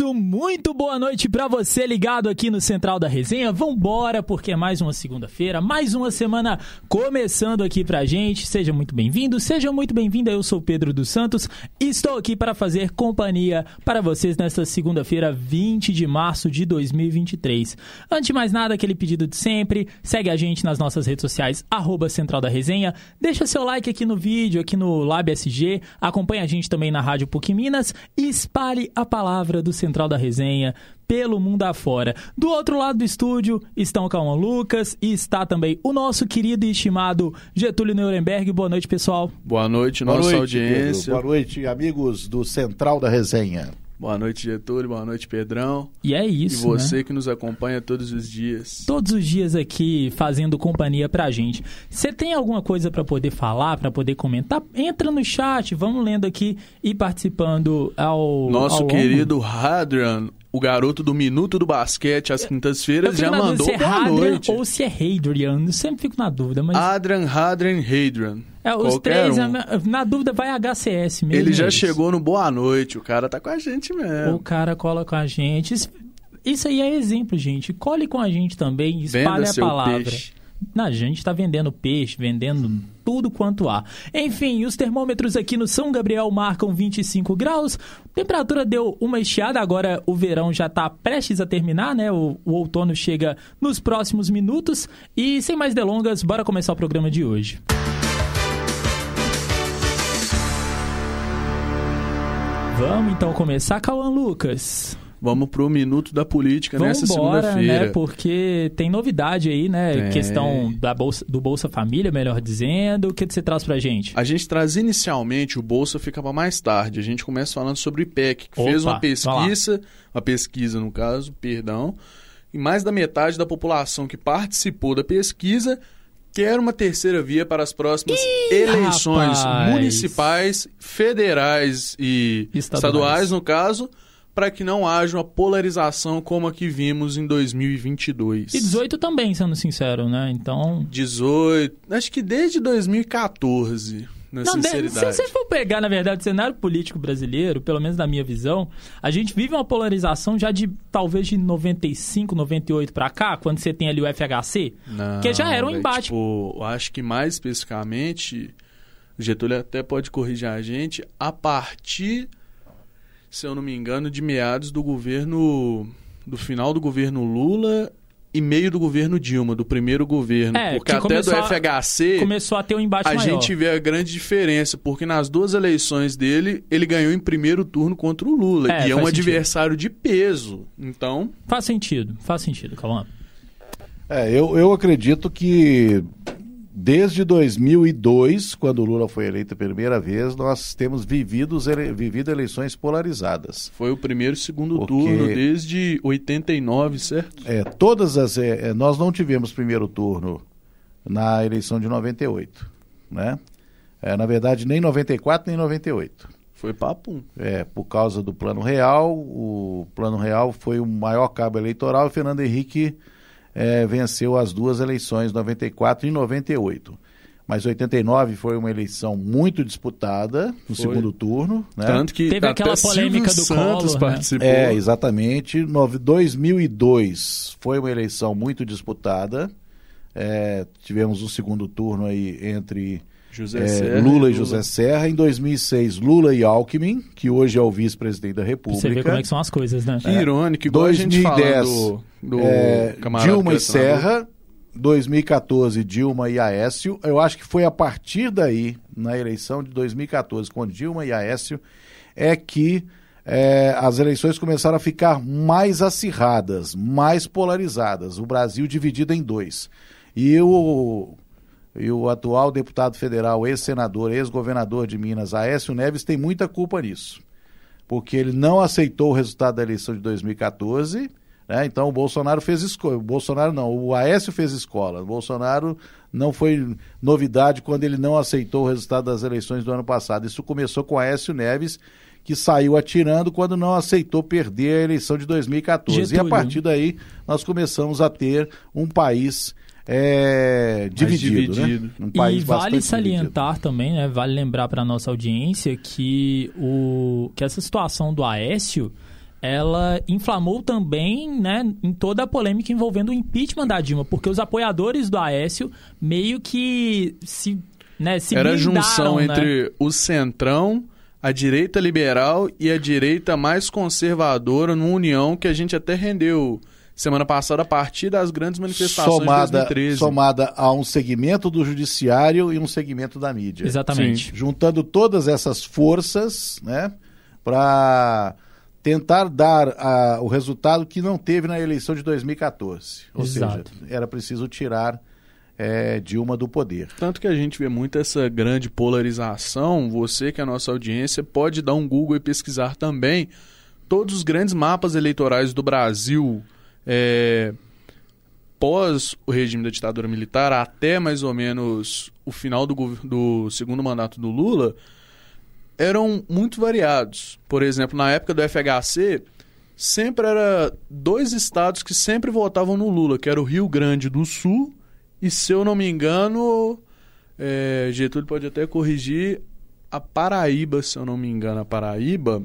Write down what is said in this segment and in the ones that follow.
isso, muito boa noite para você ligado aqui no Central da Resenha. Vambora, porque é mais uma segunda-feira, mais uma semana começando aqui pra gente. Seja muito bem-vindo, seja muito bem-vinda. Eu sou Pedro dos Santos e estou aqui para fazer companhia para vocês nesta segunda-feira, 20 de março de 2023. Antes de mais nada, aquele pedido de sempre, segue a gente nas nossas redes sociais, arroba Central da Resenha. Deixa seu like aqui no vídeo, aqui no Lab SG. Acompanha a gente também na Rádio PUC Minas e espalhe a palavra do Central da Resenha pelo mundo afora. Do outro lado do estúdio estão o Calma Lucas e está também o nosso querido e estimado Getúlio Nuremberg. Boa noite, pessoal. Boa noite, nossa Boa noite, audiência. Pedro. Boa noite, amigos do Central da Resenha. Boa noite, Getúlio. Boa noite, Pedrão. E é E isso, você né? que nos acompanha todos os dias. Todos os dias aqui fazendo companhia pra gente. Você tem alguma coisa pra poder falar, pra poder comentar? Entra no chat, vamos lendo aqui e participando ao Nosso ao querido Hadrian, o garoto do Minuto do Basquete, às quintas-feiras, já mandou se é boa Hadrian noite. ou se é Hadrian. Eu sempre fico na dúvida, mas Adrian, Hadrian, Hadrian. É, os Qualquer três, um. é, na dúvida vai HCS mesmo. Ele já eles. chegou no Boa Noite. O cara tá com a gente O mesmo. cara cola com a gente. Isso- Isso aí é exemplo, gente. Cole com a gente também, espalhe a palavra. peixe. Na, a gente tá vendendo peixe, vendendo tudo quanto há. Enfim, os termômetros aqui no São Gabriel marcam 25 graus. Temperatura deu uma estiada, agora o verão já tá prestes a terminar, né? O, o outono chega nos próximos minutos. E sem mais delongas, bora começar o programa de hoje. Vamos então começar, Cauã Lucas. Vamos pro Minuto da Política Vamos nessa segunda-feira. né? Porque tem novidade aí, né? Tem. Questão da Bolsa, do Bolsa Família, melhor dizendo. O que você traz pra gente? A gente traz inicialmente o Bolsa fica para mais tarde. A gente começa falando sobre o IPEC, que Opa, fez uma pesquisa, uma pesquisa no caso, perdão, e mais da metade da população que participou da pesquisa quer uma terceira via para as próximas eleições rapaz. municipais, federais e Estaduais. estaduais, no caso, para que não haja uma polarização como a que vimos em 2022. E 18 também, sendo sincero, né? Então. 18, acho que desde 2014, na Não, de- se sinceridade. você for pegar, na verdade, o cenário político brasileiro, pelo menos na minha visão, a gente vive uma polarização já de talvez de 95, 98 pra cá, quando você tem ali o FHC, Não, que já era um embate. Tipo, eu acho que mais especificamente, o Getúlio até pode corrigir a gente, a partir, se eu não me engano, de meados do governo. do final do governo Lula e meio do governo Dilma, do primeiro governo. É, porque que até do começou a- FHC. Começou a ter um embate A maior. gente vê a grande diferença, porque nas duas eleições dele, ele ganhou em primeiro turno contra o Lula. É, e é um sentido. adversário de peso. Então, Faz sentido, faz sentido, Calma. É, eu, eu acredito que desde 2002, quando o Lula foi eleito a primeira vez, nós temos vivido, ele- vivido eleições polarizadas. Foi o primeiro e segundo Porque- turno desde 89, certo? É, todas as. é, é, nós não tivemos primeiro turno na eleição de 98, né? É, na verdade, nem 94 nem 98. Foi papum. É, por causa do Plano Real, o Plano Real foi o maior cabo eleitoral e Fernando Henrique é, venceu as duas eleições, 94 e 98. Mas 89 foi uma eleição muito disputada no Foi. segundo turno, né? Tanto que Teve aquela polêmica Silvio do Santos Collor, né? participou. É, exatamente. Nove- 2002 foi uma eleição muito disputada. É, tivemos um segundo turno aí entre José é, Serra Lula e José Serra. Em 2006, Lula e Alckmin, que hoje é o vice-presidente da República. você ver como é que são as coisas, né? Que irônico, igual a gente 2010, fala do, do É, Dilma e. Serra, 2014, Dilma e Aécio. Eu acho que foi a partir daí, na eleição de 2014, com Dilma e Aécio, é que é, as eleições começaram a ficar mais acirradas, mais polarizadas. O Brasil dividido em dois. E o, e o atual deputado federal, ex-senador, ex-governador de Minas, Aécio Neves, tem muita culpa nisso porque ele não aceitou o resultado da eleição de 2014. Né? Então o Bolsonaro fez escola. O Bolsonaro não, o Aécio fez escola. O Bolsonaro não foi novidade quando ele não aceitou o resultado das eleições do ano passado. Isso começou com o Aécio Neves, que saiu atirando quando não aceitou perder a eleição de 2014. E a Getúlio. partir daí nós começamos a ter um país é, dividido, dividido. Né? Um E vale salientar também, né? Vale lembrar para nossa audiência que o que essa situação do Aécio ela inflamou também né, em toda a polêmica envolvendo o impeachment da Dilma, porque os apoiadores do Aécio meio que se, né, se Era a junção né? entre o centrão, a direita liberal e a direita mais conservadora numa união que a gente até rendeu semana passada a partir das grandes manifestações de somada, 2013. somada a um segmento do judiciário e um segmento da mídia. Exatamente. Juntando todas essas forças, né, para tentar dar o resultado que não teve na eleição de 2014. Ou Exato. seja, era preciso tirar eh, Dilma do poder. Tanto que a gente vê muito essa grande polarização. Você, que é a nossa audiência, pode dar um Google e pesquisar também todos os grandes mapas eleitorais do Brasil é, pós o regime da ditadura militar, até mais ou menos o final do, do segundo mandato do Lula, eram muito variados. Por exemplo, na época do FHC, sempre era dois estados que sempre votavam no Lula, que era o Rio Grande do Sul e, se eu não me engano, é, Getúlio pode até corrigir, a Paraíba, se eu não me engano, a Paraíba.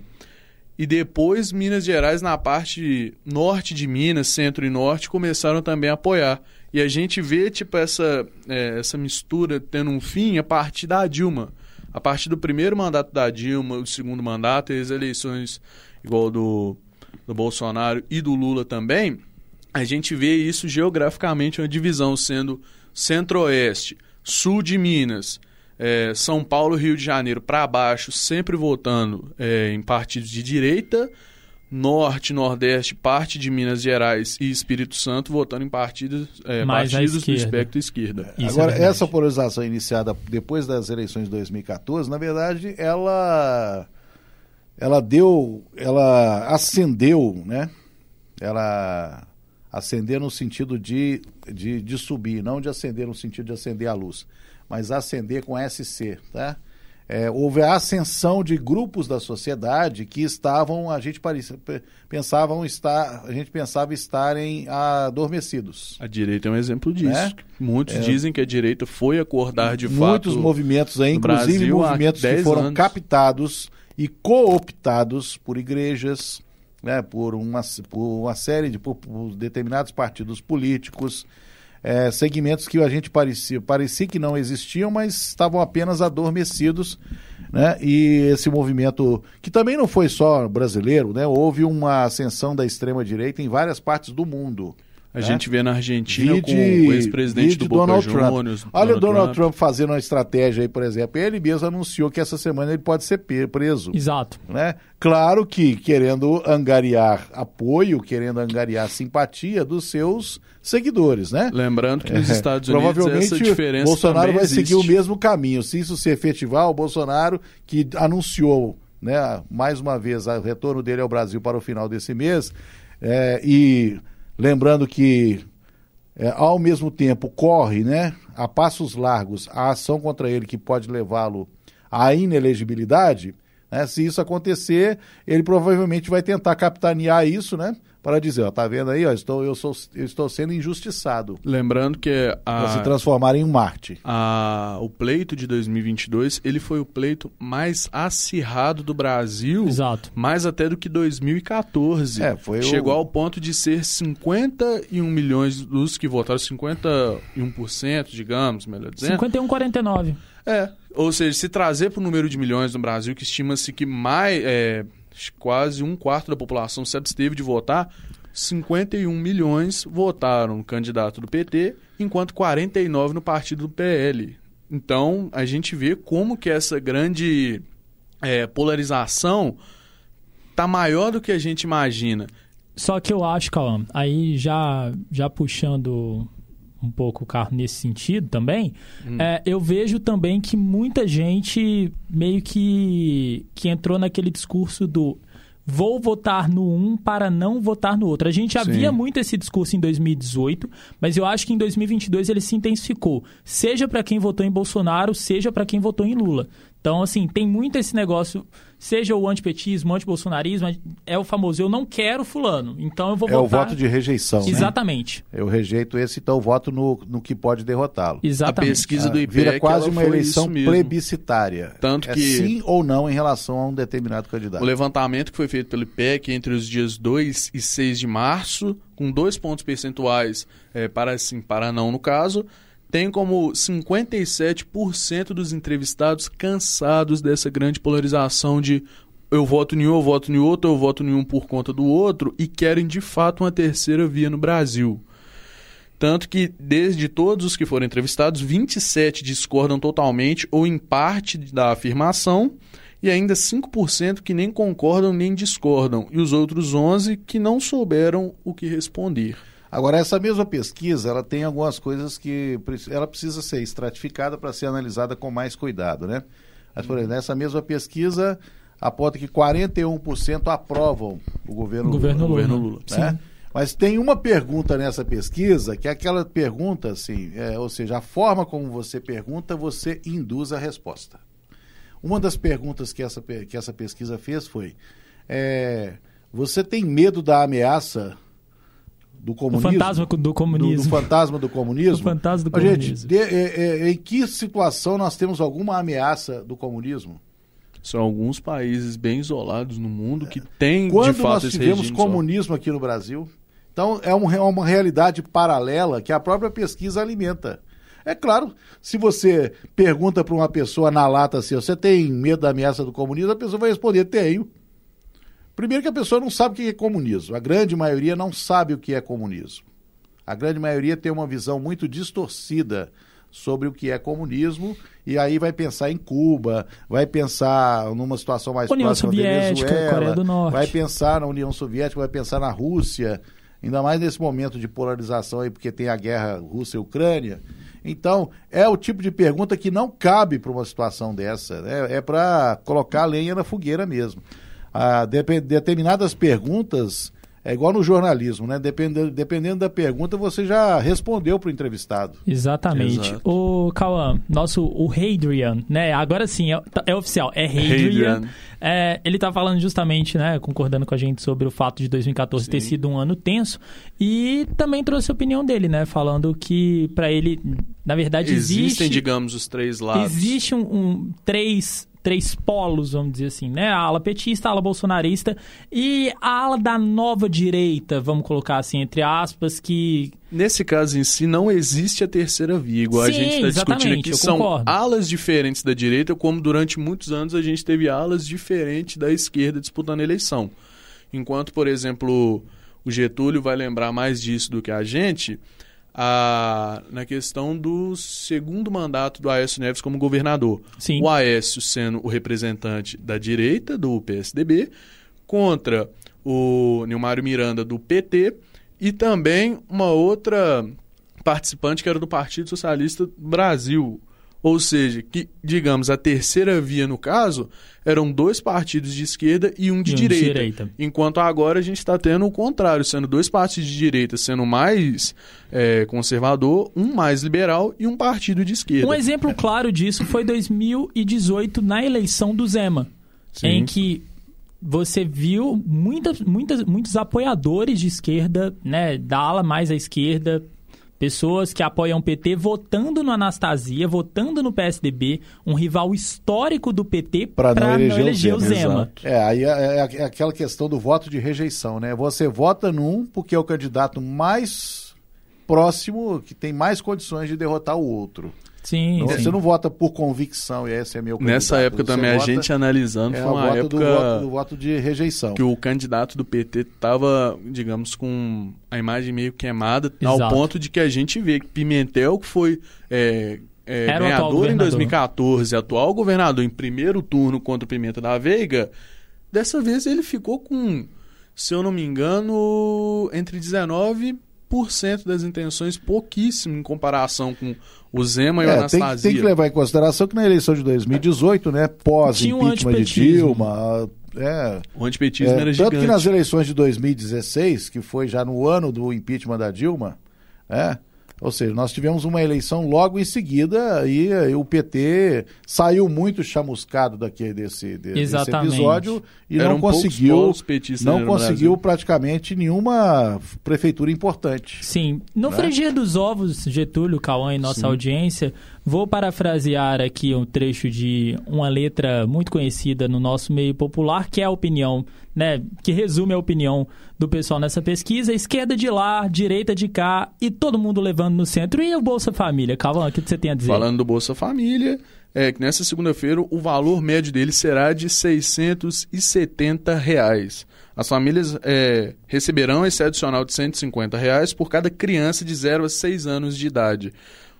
E depois Minas Gerais, na parte norte de Minas, centro e norte, começaram também a apoiar. E a gente vê, tipo, essa, é, essa mistura tendo um fim a partir da Dilma. A partir do primeiro mandato da Dilma, o segundo mandato e as eleições igual do, do Bolsonaro e do Lula também, a gente vê isso geograficamente, uma divisão sendo centro-oeste, sul de Minas, é, São Paulo, Rio de Janeiro para baixo, sempre votando é, em partidos de direita, norte, nordeste, parte de Minas Gerais e Espírito Santo votando em partidos, é, Mais à partidos do esquerda. espectro esquerda. Isso Agora, é verdade. essa polarização iniciada depois das eleições de 2014, na verdade, ela ela deu, ela acendeu, né? Ela acender no sentido de, de, de subir, não de acender no sentido de acender a luz, mas acender com SC, tá? É, houve a ascensão de grupos da sociedade que estavam, a gente parecia, pe- pensavam estar, a gente pensava estarem adormecidos. A direita é um exemplo disso. Né? Muitos dizem que a direita foi acordar de muitos fato. movimentos aí, inclusive Brasil movimentos que 10 foram anos. captados e cooptados por igrejas, né, por, uma, por uma série de por, por determinados partidos políticos, é, segmentos que a gente parecia, parecia que não existiam, mas estavam apenas adormecidos. Né? E esse movimento, que também não foi só brasileiro, né? houve uma ascensão da extrema-direita em várias partes do mundo. A né? gente vê na Argentina Vide- com o ex-presidente do Boca Donald Trump. Juniors. Olha o Donald Trump. fazendo uma estratégia aí, por exemplo. Ele mesmo anunciou que essa semana ele pode ser preso. Exato. Né? Claro que querendo angariar apoio, querendo angariar simpatia dos seus seguidores, né? Lembrando que nos É, Estados Unidos Provavelmente essa diferença Bolsonaro vai existe. seguir o mesmo caminho. Se isso se efetivar, o Bolsonaro, que anunciou né, mais uma vez o retorno dele ao Brasil para o final desse mês, é, e lembrando que é, ao mesmo tempo corre né, a passos largos a ação contra ele que pode levá-lo à inelegibilidade, né, se isso acontecer, ele provavelmente vai tentar capitanear isso, né? Para dizer, ó, tá vendo aí, ó, estou, eu, sou, eu estou sendo injustiçado. Lembrando que Para se a, transformar em um Marte. a- o pleito de 2022 ele foi o pleito mais acirrado do Brasil, Exato. mais até do que 2014. É, foi o- Chegou ao ponto de ser 51 milhões dos que votaram, 51%, digamos, melhor dizendo. 51,49. É, ou seja, se trazer para o número de milhões no Brasil, que estima-se que mais, é, quase um quarto da população se absteve de votar, 51 milhões votaram no candidato do PT, enquanto 49 no partido do PL. Então, a gente vê como que essa grande é, polarização tá maior do que a gente imagina. Só que eu acho, Cauã, aí já, já puxando um pouco o carro nesse sentido também, é, eu vejo também que muita gente meio que, que entrou naquele discurso do vou votar no um para não votar no outro. A gente já Sim. via muito esse discurso em 2018, mas eu acho que em 2022 ele se intensificou. Seja para quem votou em Bolsonaro, seja para quem votou em Lula. Então, assim, tem muito esse negócio, seja o antipetismo, o antibolsonarismo, é o famoso eu não quero fulano, então eu vou é votar... É o voto de rejeição, né? Exatamente. Eu rejeito esse, então eu voto no, no que pode derrotá-lo. Exatamente. A pesquisa do Ah, IPEC, Vira quase uma eleição plebiscitária. Tanto É que- sim ou não em relação a um determinado candidato. O levantamento que foi feito pelo IPEC entre os dias 2 e 6 de março, com dois pontos percentuais eh, para sim, para não no caso, tem como 57% dos entrevistados cansados dessa grande polarização de eu voto em um, eu voto em outro, eu voto em um por conta do outro e querem de fato uma terceira via no Brasil. Tanto que, desde todos os que foram entrevistados, 27 discordam totalmente ou em parte da afirmação, e ainda 5% que nem concordam nem discordam, e os outros 11 que não souberam o que responder. Agora, essa mesma pesquisa, ela tem algumas coisas que ela precisa ser estratificada para ser analisada com mais cuidado, né? Mas, por exemplo, nessa mesma pesquisa aponta que 41% aprovam o governo, O governo Lula. governo Lula, Sim. né? Mas tem uma pergunta nessa pesquisa, que é aquela pergunta assim, é, ou seja, a forma como você pergunta, você induz a resposta. Uma das perguntas que essa, que essa pesquisa fez foi: é, você tem medo da ameaça do O comunismo? fantasma do do, do comunismo. fantasma do comunismo? O fantasma do comunismo. Gente, de- é, é, em que situação nós temos alguma ameaça do comunismo? São alguns países bem isolados no mundo que têm, Quando de fato, nós tivemos regime só. comunismo aqui no Brasil? Então, é um- é uma realidade paralela que a própria pesquisa alimenta. É claro, se você pergunta para uma pessoa na lata assim, você tem medo da ameaça do comunismo, a pessoa vai responder, tenho. Primeiro que a pessoa não sabe o que é comunismo. A grande maioria não sabe o que é comunismo. A grande maioria tem uma visão muito distorcida sobre o que é comunismo e aí vai pensar em Cuba, vai pensar numa situação mais União próxima Soviética, Venezuela, Coreia do Norte. vai pensar na União Soviética, vai pensar na Rússia, ainda mais nesse momento de polarização aí porque tem a guerra Rússia Ucrânia. Então, é o tipo de pergunta que não cabe para uma situação dessa, né? é para colocar lenha na fogueira mesmo. Ah, determinadas perguntas é igual no jornalismo, né? Dependendo, dependendo da pergunta, você já respondeu para o entrevistado. Exatamente. Exato. O Cauã, nosso, o Hadrian, né? Agora sim, é, é oficial, é Hadrian. Hadrian. É, ele tá falando justamente, né, concordando com a gente sobre o fato de 2014 ter Sim. sido um ano tenso e também trouxe a opinião dele, né, falando que para ele, na verdade, Existem, existe digamos, os três lados. existe um, um- três três polos, vamos dizer assim, né? A ala petista, a ala bolsonarista e a ala da nova direita, vamos colocar assim, entre aspas, que Nesse caso em si, não existe a terceira via, igual a Sim, gente está discutindo aqui. São concordo. alas diferentes da direita, como durante muitos anos a gente teve alas diferentes da esquerda disputando a eleição. Enquanto, por exemplo, o Getúlio vai lembrar mais disso do que a gente, a- na questão do segundo mandato do Aécio Neves como governador. Sim. O Aécio sendo o representante da direita, do PSDB, contra o Nilmário Miranda, do PT, e também uma outra participante que era do Partido Socialista Brasil. Ou seja, que, digamos, a terceira via, no caso, eram dois partidos de esquerda e um de, E um de direita. direita. Enquanto agora a gente está tendo o contrário, sendo dois partidos de direita sendo mais eh, conservador, um mais liberal e um partido de esquerda. Um exemplo claro disso foi 2018 na eleição do Zema, Sim. em que você viu muitas, muitos apoiadores de esquerda, né, da ala mais à esquerda, pessoas que apoiam o PT votando no Anastasia, votando no PSDB, um rival histórico do PT Pra não pra eleger o Zema, Zema. É, aí é, é- é aquela questão do voto de rejeição, né? Você vota num porque é o candidato mais próximo, que tem mais condições de derrotar o outro. Sim, Não- sim. Você não vota por convicção, e esse é meu. Nessa época Você também, a gente analisando, é foi uma voto do, época voto, do voto de rejeição. que o candidato do PT estava, digamos, com a imagem meio queimada, ao Exato. ponto de que a gente vê que Pimentel, que foi é, é, Era o atual ganhador em governador. 2014, atual governador em primeiro turno contra o Pimenta da Veiga, dessa vez ele ficou com, se eu não me engano, entre 19% das intenções, pouquíssimo em comparação com o Zema e o É, tem, que- Anastasia. tem que levar em consideração que na eleição de 2018, né, pós Tinha um impeachment de antipetismo. Dilma, é, O antipetismo É, era tanto gigante. que nas eleições de 2016, que foi já no ano do impeachment da Dilma, é, Ou seja, nós tivemos uma eleição logo em seguida e, e o PT saiu muito chamuscado daqui desse, de, desse episódio e Eram não conseguiu, não conseguiu praticamente nenhuma prefeitura importante. Sim. No Né? frigir dos ovos, Getúlio, Cauã e nossa Sim. audiência, vou parafrasear aqui um trecho de uma letra muito conhecida no nosso meio popular, que é a opinião, né? Que resume a opinião do pessoal nessa pesquisa. Esquerda de lá, direita de cá e todo mundo levando no centro. E o Bolsa Família? Cauã, o que você tem a dizer? Falando do Bolsa Família, é que nessa segunda-feira o valor médio dele será de 670 reais. As famílias é, receberão esse adicional de 150 reais por cada criança de 0 a 6 anos de idade.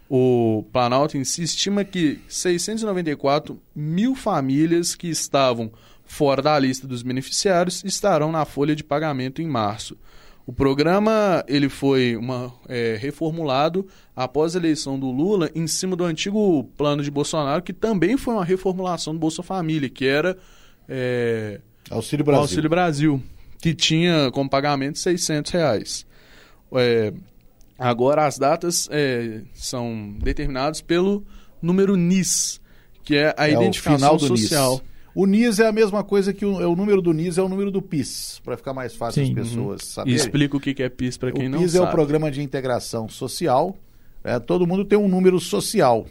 O Planalto em si estima que 694 mil famílias que estavam fora da lista dos beneficiários estarão na folha de pagamento em março. O programa ele foi uma, é, reformulado após a eleição do Lula em cima do antigo plano de Bolsonaro, que também foi uma reformulação do Bolsa Família, que era é, Auxílio Brasil. Auxílio Brasil, que tinha como pagamento 600 reais. É, agora as datas é, são determinadas pelo número NIS, que é a É identificação social. NIS. O NIS é a mesma coisa que o, é o número do NIS é o número do PIS, para ficar mais fácil Sim. as pessoas E saberem. explica o que é PIS para quem o não PIS sabe. é o Programa de Integração Social. É, todo mundo tem um número social.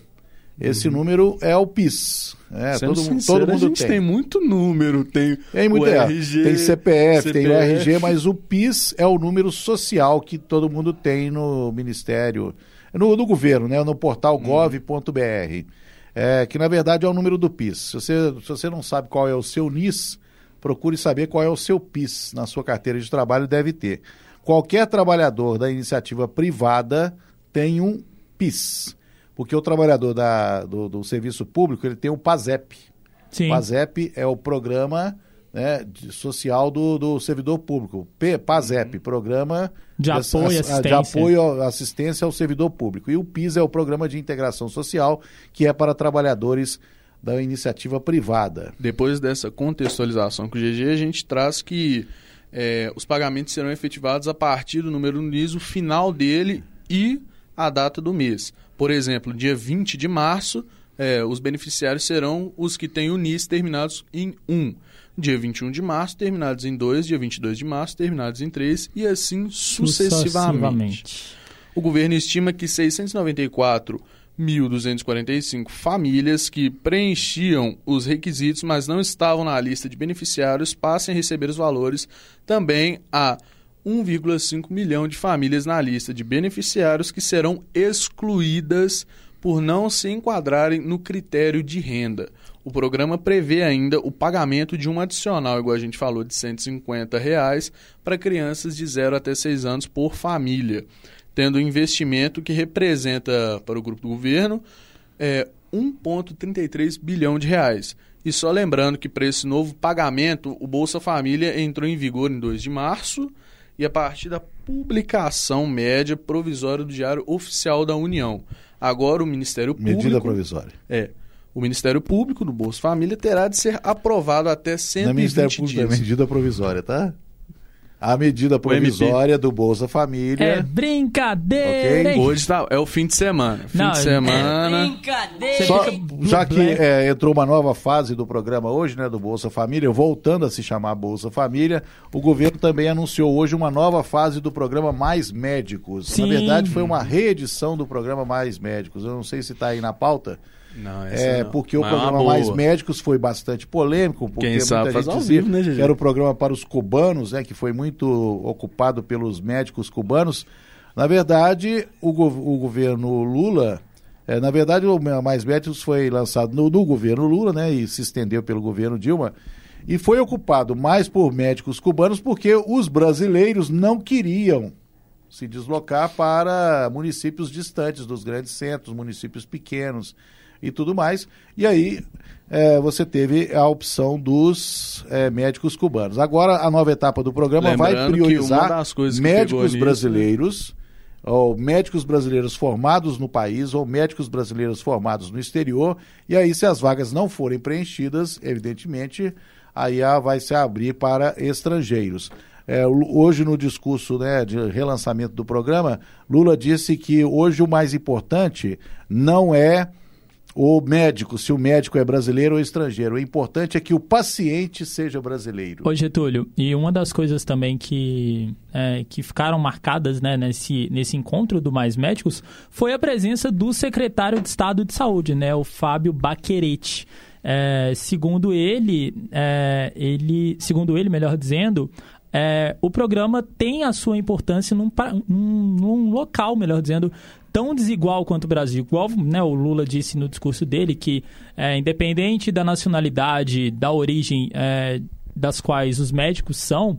Esse número é o PIS. É, Uhum. Todo, mundo- sincero, todo a mundo gente tem. tem. muito número, tem, Tem muito o é, RG, tem CPF, tem o CPF. RG, mas o PIS é o número social que todo mundo tem no Ministério, no, no governo, né, no portal gov.br. É, que na verdade é o número do PIS. Se você, se você não sabe qual é o seu NIS, procure saber qual é o seu PIS na sua carteira de trabalho, deve ter. Qualquer trabalhador da iniciativa privada tem um PIS, porque o trabalhador da, do, do serviço público ele tem o PASEP. Sim. PASEP é o programa né, de- social do, do servidor público. P, PASEP, Programa De apoio e de assistência. apoio à assistência ao servidor público. E o PIS é o Programa de Integração Social, que é para trabalhadores da iniciativa privada. Depois dessa contextualização com o GG, a gente traz que é, os pagamentos serão efetivados a partir do número do NIS, o final dele e a data do mês. Por exemplo, dia 20 de março, é, os beneficiários serão os que têm o NIS terminados em 1. Dia 21 de março, terminados em 2. Dia 22 de março, terminados em 3. E assim sucessivamente. O governo estima que 694.245 famílias que preenchiam os requisitos, mas não estavam na lista de beneficiários, passem a receber os valores. Também há 1,5 milhão de famílias na lista de beneficiários que serão excluídas por não se enquadrarem no critério de renda. O programa prevê ainda o pagamento de um adicional, igual a gente falou, de 150 reais para crianças de 0 até 6 anos por família, tendo um investimento que representa para o grupo do governo é, 1,33 bilhão de reais. E só lembrando que para esse novo pagamento, o Bolsa Família entrou em vigor em 2 de março e a partir da publicação média provisória do Diário Oficial da União. Agora o Ministério Público... Medida provisória. É. O Ministério Público do Bolsa Família terá de ser aprovado até Não é 120 Ministério Público, é dias. medida provisória, tá? A medida provisória do Bolsa Família. É brincadeira, Ok. hein? Hoje tá, é o fim de semana. Fim Não, de é- semana. Você Só, fica já que é, entrou uma nova fase do programa hoje, né, do Bolsa Família, voltando a se chamar Bolsa Família, o governo também anunciou hoje uma nova fase do programa Mais Médicos. Sim. Na verdade, foi uma reedição do programa Mais Médicos. Eu não sei se está aí na pauta. Não, É, não. porque o Mas é uma programa boa. Mais Médicos foi bastante polêmico, porque Quem sabe muita gente dizia né, Gigi? que era o programa para os cubanos, né, que foi muito ocupado pelos médicos cubanos. Na verdade, o, go- o governo Lula, é, na verdade, o Mais Médicos foi lançado no, no governo Lula, né, e se estendeu pelo governo Dilma, e foi ocupado mais por médicos cubanos porque os brasileiros não queriam se deslocar para municípios distantes dos grandes centros, municípios pequenos e tudo mais. E aí eh, você teve a opção dos eh, médicos cubanos. Agora a nova etapa do programa vai Lembrando uma priorizar médicos nisso, né? brasileiros. Ou médicos brasileiros formados no país ou médicos brasileiros formados no exterior, e aí, se as vagas não forem preenchidas, evidentemente, aí a- vai se abrir para estrangeiros. é, hoje no discurso né, de relançamento do programa, Lula disse que hoje o mais importante não é o médico, se o médico é brasileiro ou estrangeiro. O importante é que o paciente seja brasileiro. Ô Getúlio, e uma das coisas também que, é, que ficaram marcadas né, nesse, nesse encontro do Mais Médicos foi a presença do secretário de Estado de Saúde, né, o Fábio Baquerete. É, segundo ele, é, ele, segundo ele, melhor dizendo, é, o programa tem a sua importância num, num, num, local, melhor dizendo, tão desigual quanto o Brasil. Igual né, o Lula disse no discurso dele, que é, independente da nacionalidade, da origem é, das quais os médicos são,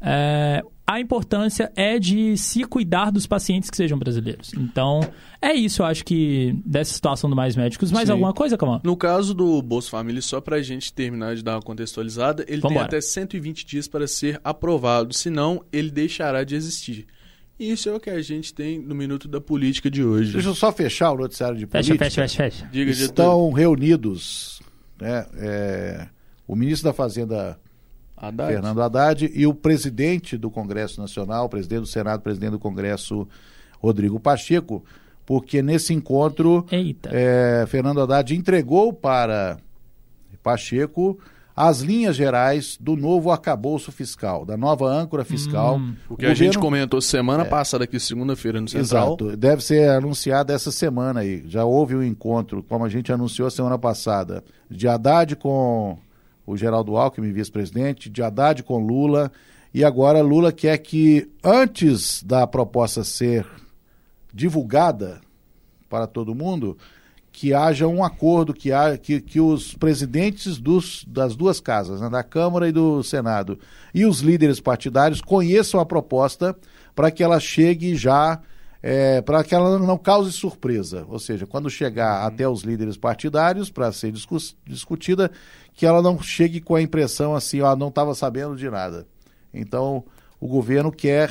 é, a importância é de se cuidar dos pacientes que sejam brasileiros. Então, é isso, eu acho que dessa situação do Mais Médicos. Mais Sim. alguma coisa, Calma? No caso do Bolsa Família, só para a gente terminar de dar uma contextualizada, ele Vambora. tem até 120 dias para ser aprovado, senão ele deixará de existir. Isso é o que a gente tem no Minuto da Política de hoje. Deixa eu só fechar o noticiário de política. Fecha, fecha, fecha. fecha. Diga, Estão reunidos né, é, o ministro da Fazenda Haddad. Fernando Haddad e o presidente do Congresso Nacional, presidente do Senado, presidente do Congresso, Rodrigo Pacheco, porque nesse encontro é, Fernando Haddad entregou para Pacheco as linhas gerais do novo arcabouço fiscal, da nova âncora fiscal. Hum, o que o a gente comentou semana é, passada aqui, segunda-feira no Central. Exato, deve ser anunciado essa semana aí. Já houve um encontro, como a gente anunciou semana passada, de Haddad com o Geraldo Alckmin, vice-presidente, de Haddad com Lula, e agora Lula quer que, antes da proposta ser divulgada para todo mundo, que haja um acordo, que, há, que, que os presidentes dos, das duas casas, né, da Câmara e do Senado, e os líderes partidários conheçam a proposta para que ela chegue já, é, para que ela não cause surpresa. Ou seja, quando chegar uhum. até os líderes partidários para ser discutida, que ela não chegue com a impressão assim, ó, não estava sabendo de nada. Então, o governo quer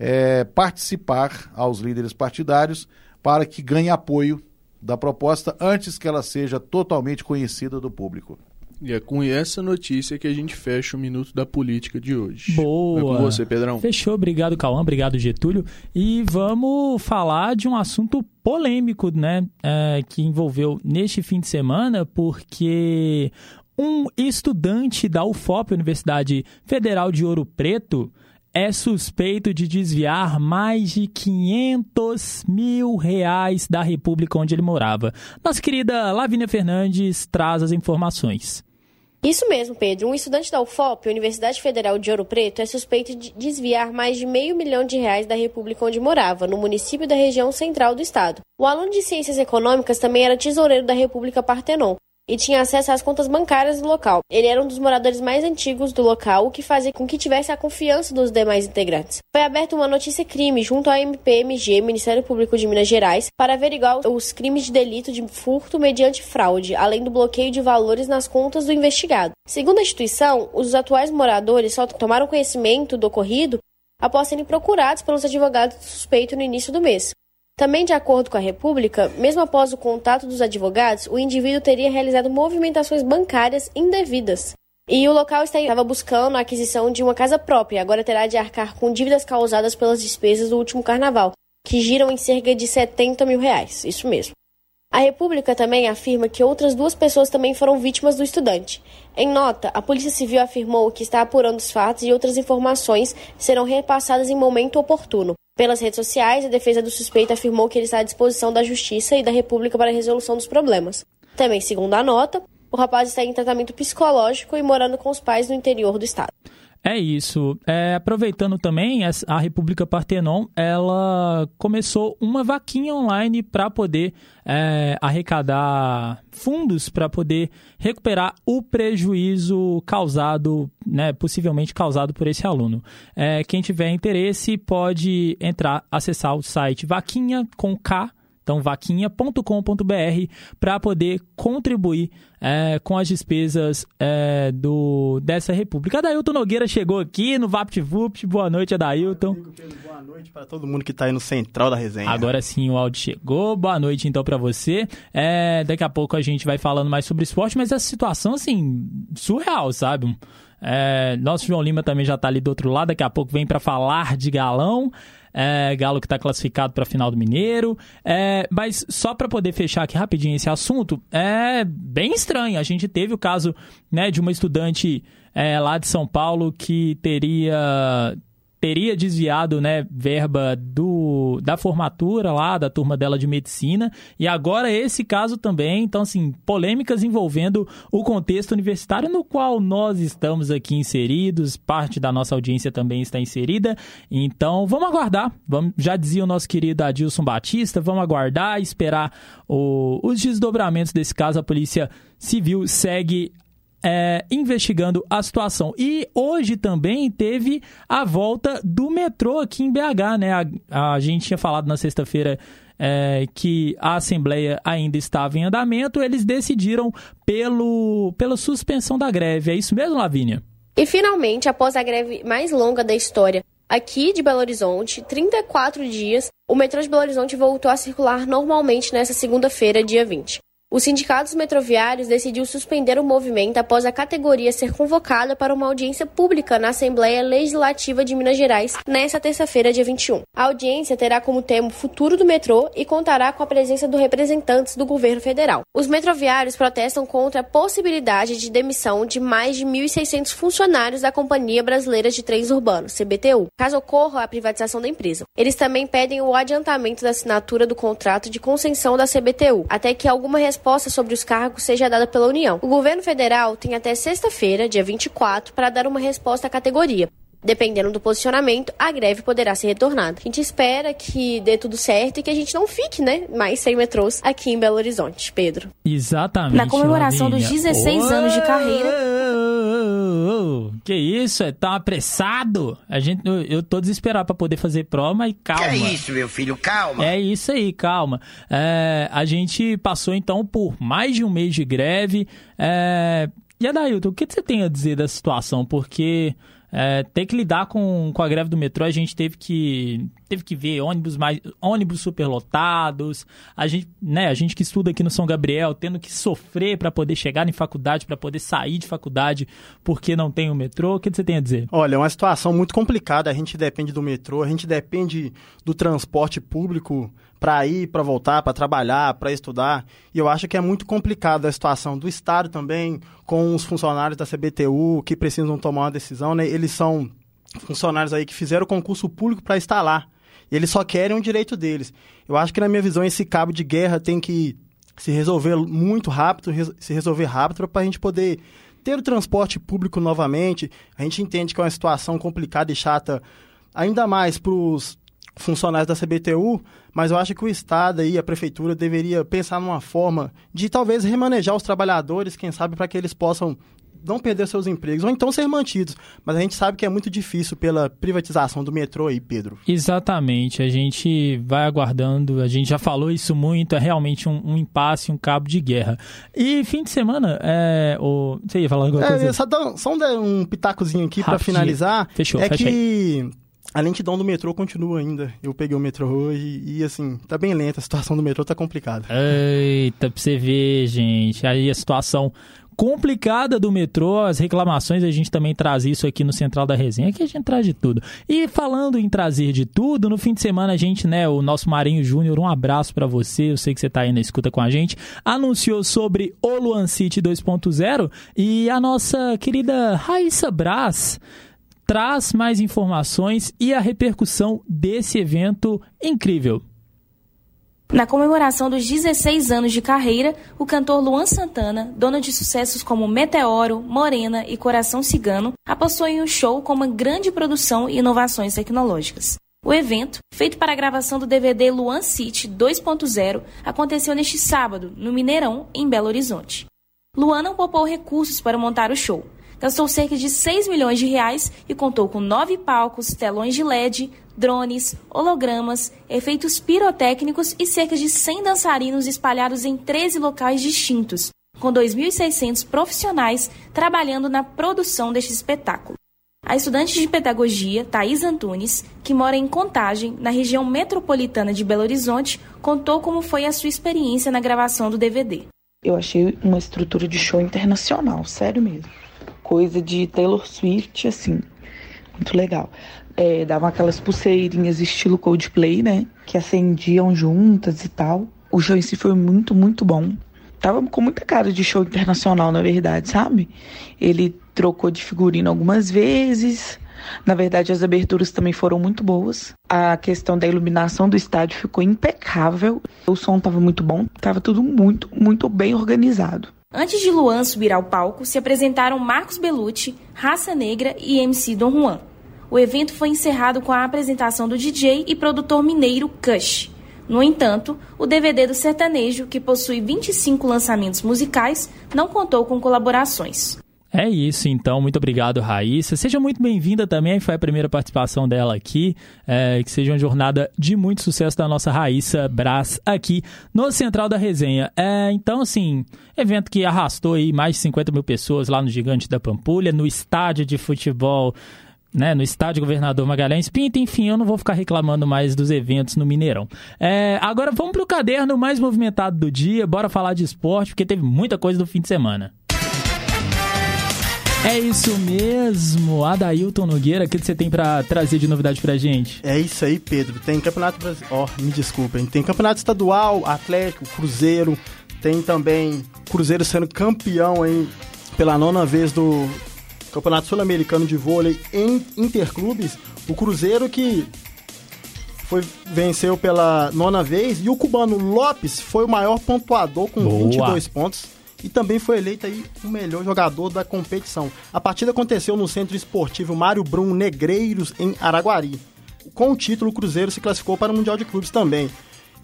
é, participar aos líderes partidários para que ganhe apoio da proposta antes que ela seja totalmente conhecida do público. E é com essa notícia que a gente fecha o Minuto da Política de hoje. Boa! É com você, Pedrão. Fechou. Obrigado, Cauã. Obrigado, Getúlio. E vamos falar de um assunto polêmico, né? É, que envolveu neste fim de semana, porque um estudante da UFOP, Universidade Federal de Ouro Preto, é suspeito de desviar mais de 500 mil reais da República onde ele morava. Nossa querida Lavínia Fernandes traz as informações. Isso mesmo, Pedro. Um estudante da UFOP, Universidade Federal de Ouro Preto, é suspeito de desviar mais de meio milhão de reais da República onde morava, no município da região central do estado. O aluno de Ciências Econômicas também era tesoureiro da República Partenon e tinha acesso às contas bancárias do local. Ele era um dos moradores mais antigos do local, o que fazia com que tivesse a confiança dos demais integrantes. Foi aberta uma notícia-crime junto ao MPMG, Ministério Público de Minas Gerais, para averiguar os crimes de delito de furto mediante fraude, além do bloqueio de valores nas contas do investigado. Segundo a instituição, os atuais moradores só tomaram conhecimento do ocorrido após serem procurados pelos advogados do suspeito no início do mês. Também, de acordo com a República, mesmo após o contato dos advogados, o indivíduo teria realizado movimentações bancárias indevidas. E o local estava buscando a aquisição de uma casa própria, agora terá de arcar com dívidas causadas pelas despesas do último carnaval, que giram em cerca de 70 mil reais. Isso mesmo. A República também afirma que outras duas pessoas também foram vítimas do estudante. Em nota, a Polícia Civil afirmou que está apurando os fatos e outras informações serão repassadas em momento oportuno. Pelas redes sociais, a defesa do suspeito afirmou que ele está à disposição da Justiça e da República para a resolução dos problemas. Também, segundo a nota, o rapaz está em tratamento psicológico e morando com os pais no interior do estado. É isso. É, aproveitando também, a República Partenon, ela começou uma vaquinha online para poder é, arrecadar fundos para poder recuperar o prejuízo causado, né, possivelmente causado por esse aluno. É, quem tiver interesse pode entrar, acessar o site vaquinha com K então, vaquinha.com.br para poder contribuir é, com as despesas é, do, dessa república. Adailton Nogueira chegou aqui no VaptVupt. Boa noite, Adailton. Boa noite para todo mundo que está aí no central da resenha. Agora sim o áudio chegou. Boa noite, então, para você. É, daqui a pouco a gente vai falando mais sobre esporte, mas essa situação, assim, surreal, sabe? É, nosso João Lima também já está ali do outro lado, daqui a pouco vem para falar de galão. É, Galo que está classificado para a final do Mineiro. É, mas só para poder fechar aqui rapidinho esse assunto, é bem estranho. A gente teve o caso né, de uma estudante é, lá de São Paulo que teria teria desviado, né, verba do, da formatura lá, da turma dela de medicina, e agora esse caso também, então assim, polêmicas envolvendo o contexto universitário no qual nós estamos aqui inseridos, parte da nossa audiência também está inserida, então vamos aguardar, vamos, já dizia o nosso querido Adilson Batista, vamos aguardar, esperar o, os desdobramentos desse caso, a polícia civil segue é, investigando a situação. E hoje também teve a volta do metrô aqui em BH, né? A, a gente tinha falado na sexta-feira é, que a Assembleia ainda estava em andamento, eles decidiram pelo, pela suspensão da greve. É isso mesmo, Lavínia? E finalmente, após a greve mais longa da história aqui de Belo Horizonte, 34 dias, o metrô de Belo Horizonte voltou a circular normalmente nessa segunda-feira, dia 20. Os sindicatos metroviários decidiu suspender o movimento após a categoria ser convocada para uma audiência pública na Assembleia Legislativa de Minas Gerais nesta terça-feira, dia 21. A audiência terá como tema o futuro do metrô e contará com a presença de representantes do governo federal. Os metroviários protestam contra a possibilidade de demissão de mais de 1.600 funcionários da Companhia Brasileira de Trens Urbanos, CBTU, caso ocorra a privatização da empresa. Eles também pedem o adiantamento da assinatura do contrato de concessão da CBTU, até que alguma resposta resposta sobre os cargos seja dada pela União. O governo federal tem até sexta-feira, dia 24, para dar uma resposta à categoria. Dependendo do posicionamento, a greve poderá ser retornada. A gente espera que dê tudo certo e que a gente não fique, né, mais sem metrôs aqui em Belo Horizonte, Pedro. Exatamente. Na comemoração Lavínia. dos 16 anos de carreira, que isso? É tão apressado? A gente, eu, eu tô desesperado para poder fazer prova, mas calma. Que é isso, meu filho? Calma. É isso aí, calma. É, a gente passou então por mais de um mês de greve. É, e Adailton, o que você tem a dizer da situação? Porque é, ter que lidar com, com a greve do metrô, a gente teve que, teve que ver ônibus mais ônibus superlotados, a gente, né, a gente que estuda aqui no São Gabriel, tendo que sofrer para poder chegar em faculdade, para poder sair de faculdade porque não tem o metrô. O que você tem a dizer? Olha, é uma situação muito complicada. A gente depende do metrô, a gente depende do transporte público para ir, para voltar, para trabalhar, para estudar. E eu acho que é muito complicada a situação do Estado também, com os funcionários da CBTU que precisam tomar uma decisão. Né? Eles são funcionários aí que fizeram concurso público para estar lá. Eles só querem o direito deles. Eu acho que, na minha visão, esse cabo de guerra tem que se resolver muito rápido, se resolver rápido para a gente poder ter o transporte público novamente. A gente entende que é uma situação complicada e chata, ainda mais para os funcionários da CBTU, mas eu acho que o Estado e a Prefeitura deveria pensar numa forma de talvez remanejar os trabalhadores, quem sabe, para que eles possam não perder seus empregos, ou então ser mantidos. Mas a gente sabe que é muito difícil pela privatização do metrô aí, Pedro. Exatamente, a gente vai aguardando, a gente já falou isso muito, é realmente um, um impasse, um cabo de guerra. E fim de semana, é, o... você ia falar alguma é, coisa? Só, só um, um pitacozinho aqui para finalizar. Fechou, é que... Aí a lentidão do metrô continua ainda. Eu peguei o metrô hoje e, assim, tá bem lenta. A situação do metrô tá complicada. Eita, pra você ver, gente. Aí a situação complicada do metrô, as reclamações, a gente também traz isso aqui no Central da Resenha, que a gente traz de tudo. E falando em trazer de tudo, no fim de semana a gente, né, o nosso Marinho Júnior, um abraço para você, eu sei que você tá aí na escuta com a gente, anunciou sobre o Luan City 2.0 e a nossa querida Raíssa Brás traz mais informações e a repercussão desse evento incrível. Na comemoração dos 16 anos de carreira, o cantor Luan Santana, dono de sucessos como Meteoro, Morena e Coração Cigano, apostou em um show com uma grande produção e inovações tecnológicas. O evento, feito para a gravação do DVD Luan City 2.0, aconteceu neste sábado, no Mineirão, em Belo Horizonte. Luan não poupou recursos para montar o show gastou cerca de 6 milhões de reais e contou com nove palcos, telões de LED, drones, hologramas, efeitos pirotécnicos e cerca de 100 dançarinos espalhados em 13 locais distintos, com 2.600 profissionais trabalhando na produção deste espetáculo. A estudante de pedagogia, Thais Antunes, que mora em Contagem, na região metropolitana de Belo Horizonte, contou como foi a sua experiência na gravação do DVD. Eu achei uma estrutura de show internacional, sério mesmo coisa de Taylor Swift, assim. Muito legal. É, davam aquelas pulseirinhas estilo Coldplay, né? Que acendiam juntas e tal. O show em si foi muito, muito bom. Tava com muita cara de show internacional, na verdade, sabe? Ele trocou de figurino algumas vezes. Na verdade, as aberturas também foram muito boas. A questão da iluminação do estádio ficou impecável. O som estava muito bom, estava tudo muito, muito bem organizado. Antes de Luan subir ao palco, se apresentaram Marcos Bellucci, Raça Negra e MC Dom Juan. O evento foi encerrado com a apresentação do DJ e produtor mineiro Kush. No entanto, o DVD do sertanejo, que possui 25 lançamentos musicais, não contou com colaborações. É isso, então. Muito obrigado, Raíssa. Seja muito bem-vinda também. Foi a primeira participação dela aqui. É, que seja uma jornada de muito sucesso da nossa Raíssa Brás aqui no Central da Resenha. É, então, assim, evento que arrastou aí mais de 50 mil pessoas lá no Gigante da Pampulha, no estádio de futebol né, no estádio Governador Magalhães Pinto, enfim, eu não vou ficar reclamando mais dos eventos no Mineirão. É, agora vamos para o caderno mais movimentado do dia, bora falar de esporte, porque teve muita coisa do fim de semana. É isso mesmo, Adailton Nogueira, o que você tem para trazer de novidade pra gente? É isso aí, Pedro. Tem campeonato brasileiro. Ó, oh, me desculpem. Tem campeonato estadual, Atlético, Cruzeiro. Tem também Cruzeiro sendo campeão hein, pela nona vez do Campeonato Sul-Americano de Vôlei em Interclubes. O Cruzeiro que foi, venceu pela nona vez e o cubano Lopes foi o maior pontuador com Boa. 22 pontos e também foi eleito aí o melhor jogador da competição. A partida aconteceu no Centro Esportivo Mário Brum Negreiros, em Araguari. Com o título, o Cruzeiro se classificou para o Mundial de Clubes também.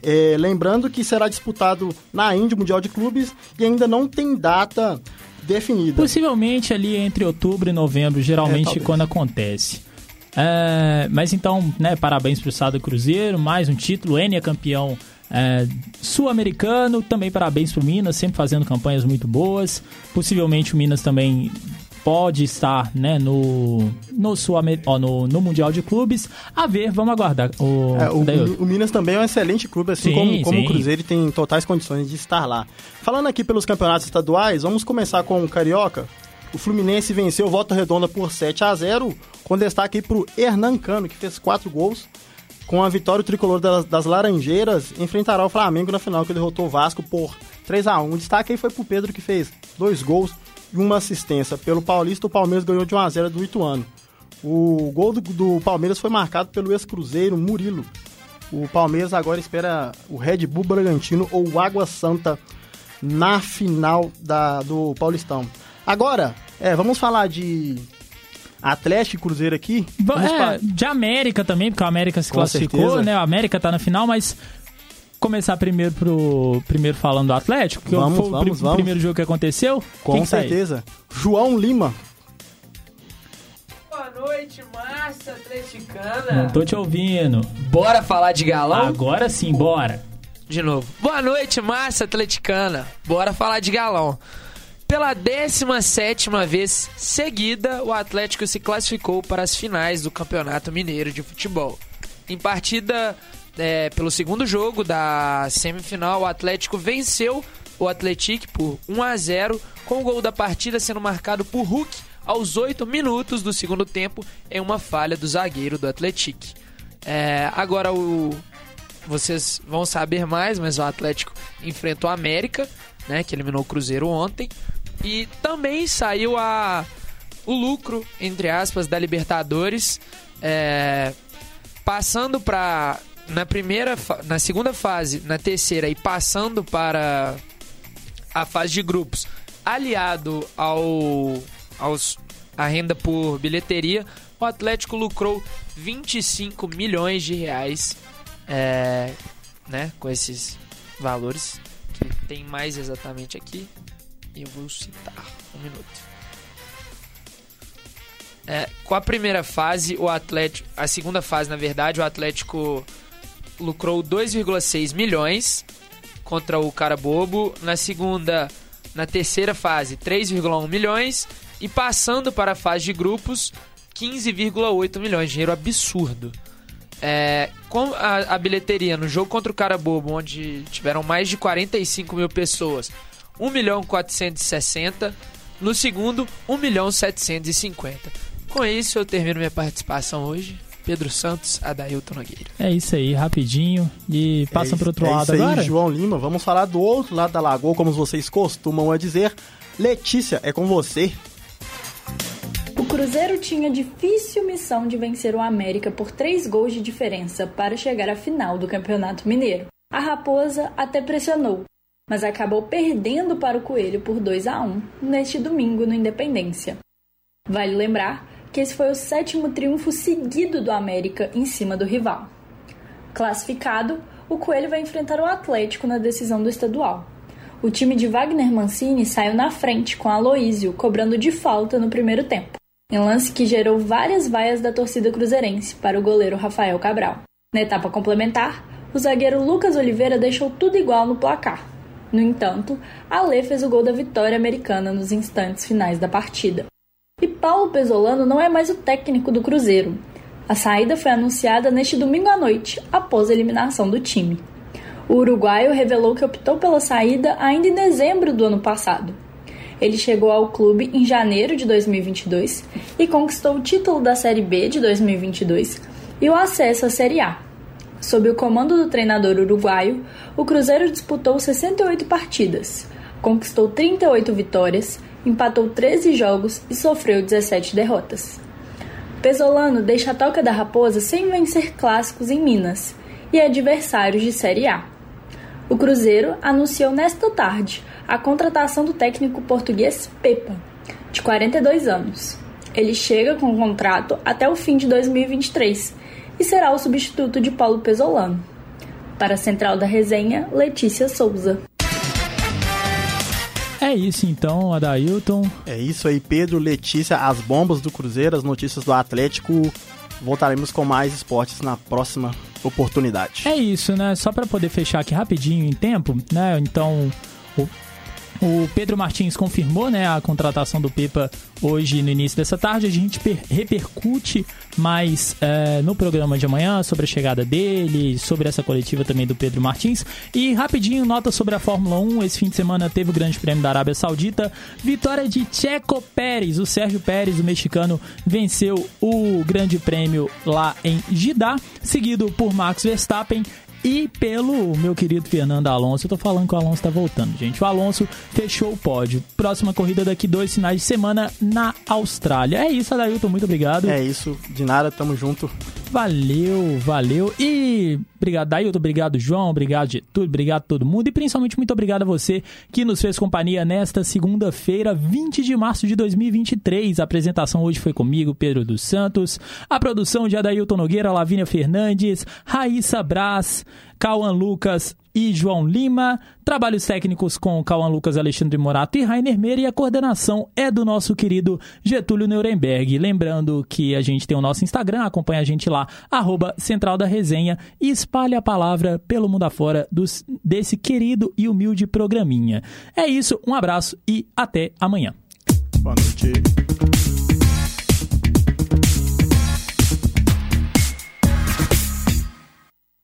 É, lembrando que será disputado na Índia o Mundial de Clubes e ainda não tem data definida. Possivelmente ali entre outubro e novembro, geralmente é, quando acontece. É, mas então, né, parabéns para o Sada Cruzeiro, mais um título, N é campeão é, sul-americano, também parabéns para o Minas, sempre fazendo campanhas muito boas. Possivelmente o Minas também pode estar né, no, no, Sul ó, no, no Mundial de Clubes. A ver, vamos aguardar. O, é, o, o, Minas também é um excelente clube, assim sim, como, como o Cruzeiro tem totais condições de estar lá. Falando aqui pelos campeonatos estaduais, vamos começar com o Carioca. O Fluminense venceu Volta Redonda por 7 a 0 com destaque para o Hernan Cano, que fez 4 gols. Com a vitória, o tricolor das, das, Laranjeiras enfrentará o Flamengo na final, que derrotou o Vasco por 3 a 1 O destaque aí foi pro Pedro, que fez dois gols e uma assistência. Pelo Paulista, o Palmeiras ganhou de 1 a 0 do Ituano. O gol do, do Palmeiras foi marcado pelo ex-cruzeiro Murilo. O Palmeiras agora espera o Red Bull Bragantino ou o Água Santa na final da, do Paulistão. Agora, é, vamos falar de Atlético e Cruzeiro aqui. É, de América também, porque a América se Com classificou, certeza. né? A América tá na final, mas começar primeiro pro primeiro falando do Atlético, que vamos, foi o, vamos, vamos. primeiro jogo que aconteceu. Com certeza. João Lima. Boa noite, massa atleticana. Não tô te ouvindo. Bora falar de galão? Agora sim, bora. De novo. Boa noite, massa atleticana. Bora falar de galão. Pela 17 vez seguida, o Atlético se classificou para as finais do Campeonato Mineiro de Futebol. Em partida é, pelo segundo jogo da semifinal, o Atlético venceu o Atlético por 1 a 0 com o gol da partida sendo marcado por Hulk aos 8 minutos do segundo tempo em uma falha do zagueiro do Atlético. É, agora o vocês vão saber mais, mas o Atlético enfrentou a América, né, que eliminou o Cruzeiro ontem. E também saiu a, o lucro, entre aspas, da Libertadores, é, passando para na primeira, na segunda fase, na terceira e passando para a fase de grupos, aliado ao aos, a renda por bilheteria, o Atlético lucrou 25 milhões de reais, é, né, com esses valores que tem mais exatamente aqui. Eu vou citar. Um minuto. É, com a primeira fase, o Atlético. A segunda fase, na verdade, o Atlético lucrou 2,6 milhões contra o cara bobo. Na segunda, na terceira fase, 3,1 milhões. E passando para a fase de grupos, 15,8 milhões. Dinheiro absurdo. É, com a, a bilheteria no jogo contra o cara bobo, onde tiveram mais de 45 mil pessoas 1 milhão 460. No segundo, 1 milhão 750. Com isso, eu termino minha participação hoje. Pedro Santos, Adailton Nogueira. É isso aí, rapidinho. E passa é para outro é lado isso agora. Aí, João Lima, vamos falar do outro lado da lagoa, como vocês costumam a dizer. Letícia, é com você. O Cruzeiro tinha difícil missão de vencer o América por três gols de diferença para chegar à final do Campeonato Mineiro. A Raposa até pressionou, mas acabou perdendo para o Coelho por 2 a 1 neste domingo no Independência. Vale lembrar que esse foi o sétimo triunfo seguido do América em cima do rival. Classificado, o Coelho vai enfrentar o Atlético na decisão do estadual. O time de Wagner Mancini saiu na frente com Aloísio cobrando de falta no primeiro tempo, em lance que gerou várias vaias da torcida cruzeirense para o goleiro Rafael Cabral. Na etapa complementar, o zagueiro Lucas Oliveira deixou tudo igual no placar. No entanto, Alê fez o gol da vitória americana nos instantes finais da partida. E Paulo Pesolano não é mais o técnico do Cruzeiro. A saída foi anunciada neste domingo à noite, após a eliminação do time. O uruguaio revelou que optou pela saída ainda em dezembro do ano passado. Ele chegou ao clube em janeiro de 2022 e conquistou o título da Série B de 2022 e o acesso à Série A. Sob o comando do treinador uruguaio, o Cruzeiro disputou 68 partidas, conquistou 38 vitórias, empatou 13 jogos e sofreu 17 derrotas. Pesolano deixa a Toca da Raposa sem vencer clássicos em Minas e adversários de Série A. O Cruzeiro anunciou nesta tarde a contratação do técnico português Pepa, de 42 anos. Ele chega com um contrato até o fim de 2023 e será o substituto de Paulo Pesolano. Para a Central da Resenha, Letícia Souza. É isso então, Adailton. É isso aí, Pedro, Letícia, as bombas do Cruzeiro, as notícias do Atlético. Voltaremos com mais esportes na próxima oportunidade. É isso, né? Só para poder fechar aqui rapidinho em tempo, né? Então, o Pedro Martins confirmou né, a contratação do Pepa hoje no início dessa tarde. A gente repercute mais é, no programa de amanhã sobre a chegada dele, sobre essa coletiva também do Pedro Martins. E rapidinho, nota sobre a Fórmula 1. Esse fim de semana teve o Grande Prêmio da Arábia Saudita. Vitória de Checo Pérez. O Sérgio Pérez, o mexicano, venceu o Grande Prêmio lá em Jeddah, seguido por Max Verstappen e pelo meu querido Fernando Alonso. Eu tô falando que o Alonso tá voltando, gente. O Alonso fechou o pódio. Próxima corrida daqui dois finais de semana na Austrália. É isso, Adailton. Muito obrigado. É isso. De nada, tamo junto. Valeu, valeu. E obrigado, Dailton. Obrigado, João. Obrigado, Getúlio. Obrigado todo mundo. E principalmente muito obrigado a você que nos fez companhia nesta segunda-feira, 20 de março de 2023. A apresentação hoje foi comigo, Pedro dos Santos. A produção de Adailton Nogueira, Lavínia Fernandes, Raíssa Brás, Cauã Lucas e João Lima. Trabalhos técnicos com Cauã Lucas, Alexandre Morato e Rainer Meira. E a coordenação é do nosso querido Getúlio Nuremberg. Lembrando que a gente tem o nosso Instagram, acompanha a gente lá, arroba Central da Resenha e espalhe a palavra pelo mundo afora dos, desse querido e humilde programinha. É isso, um abraço e até amanhã. Boa noite.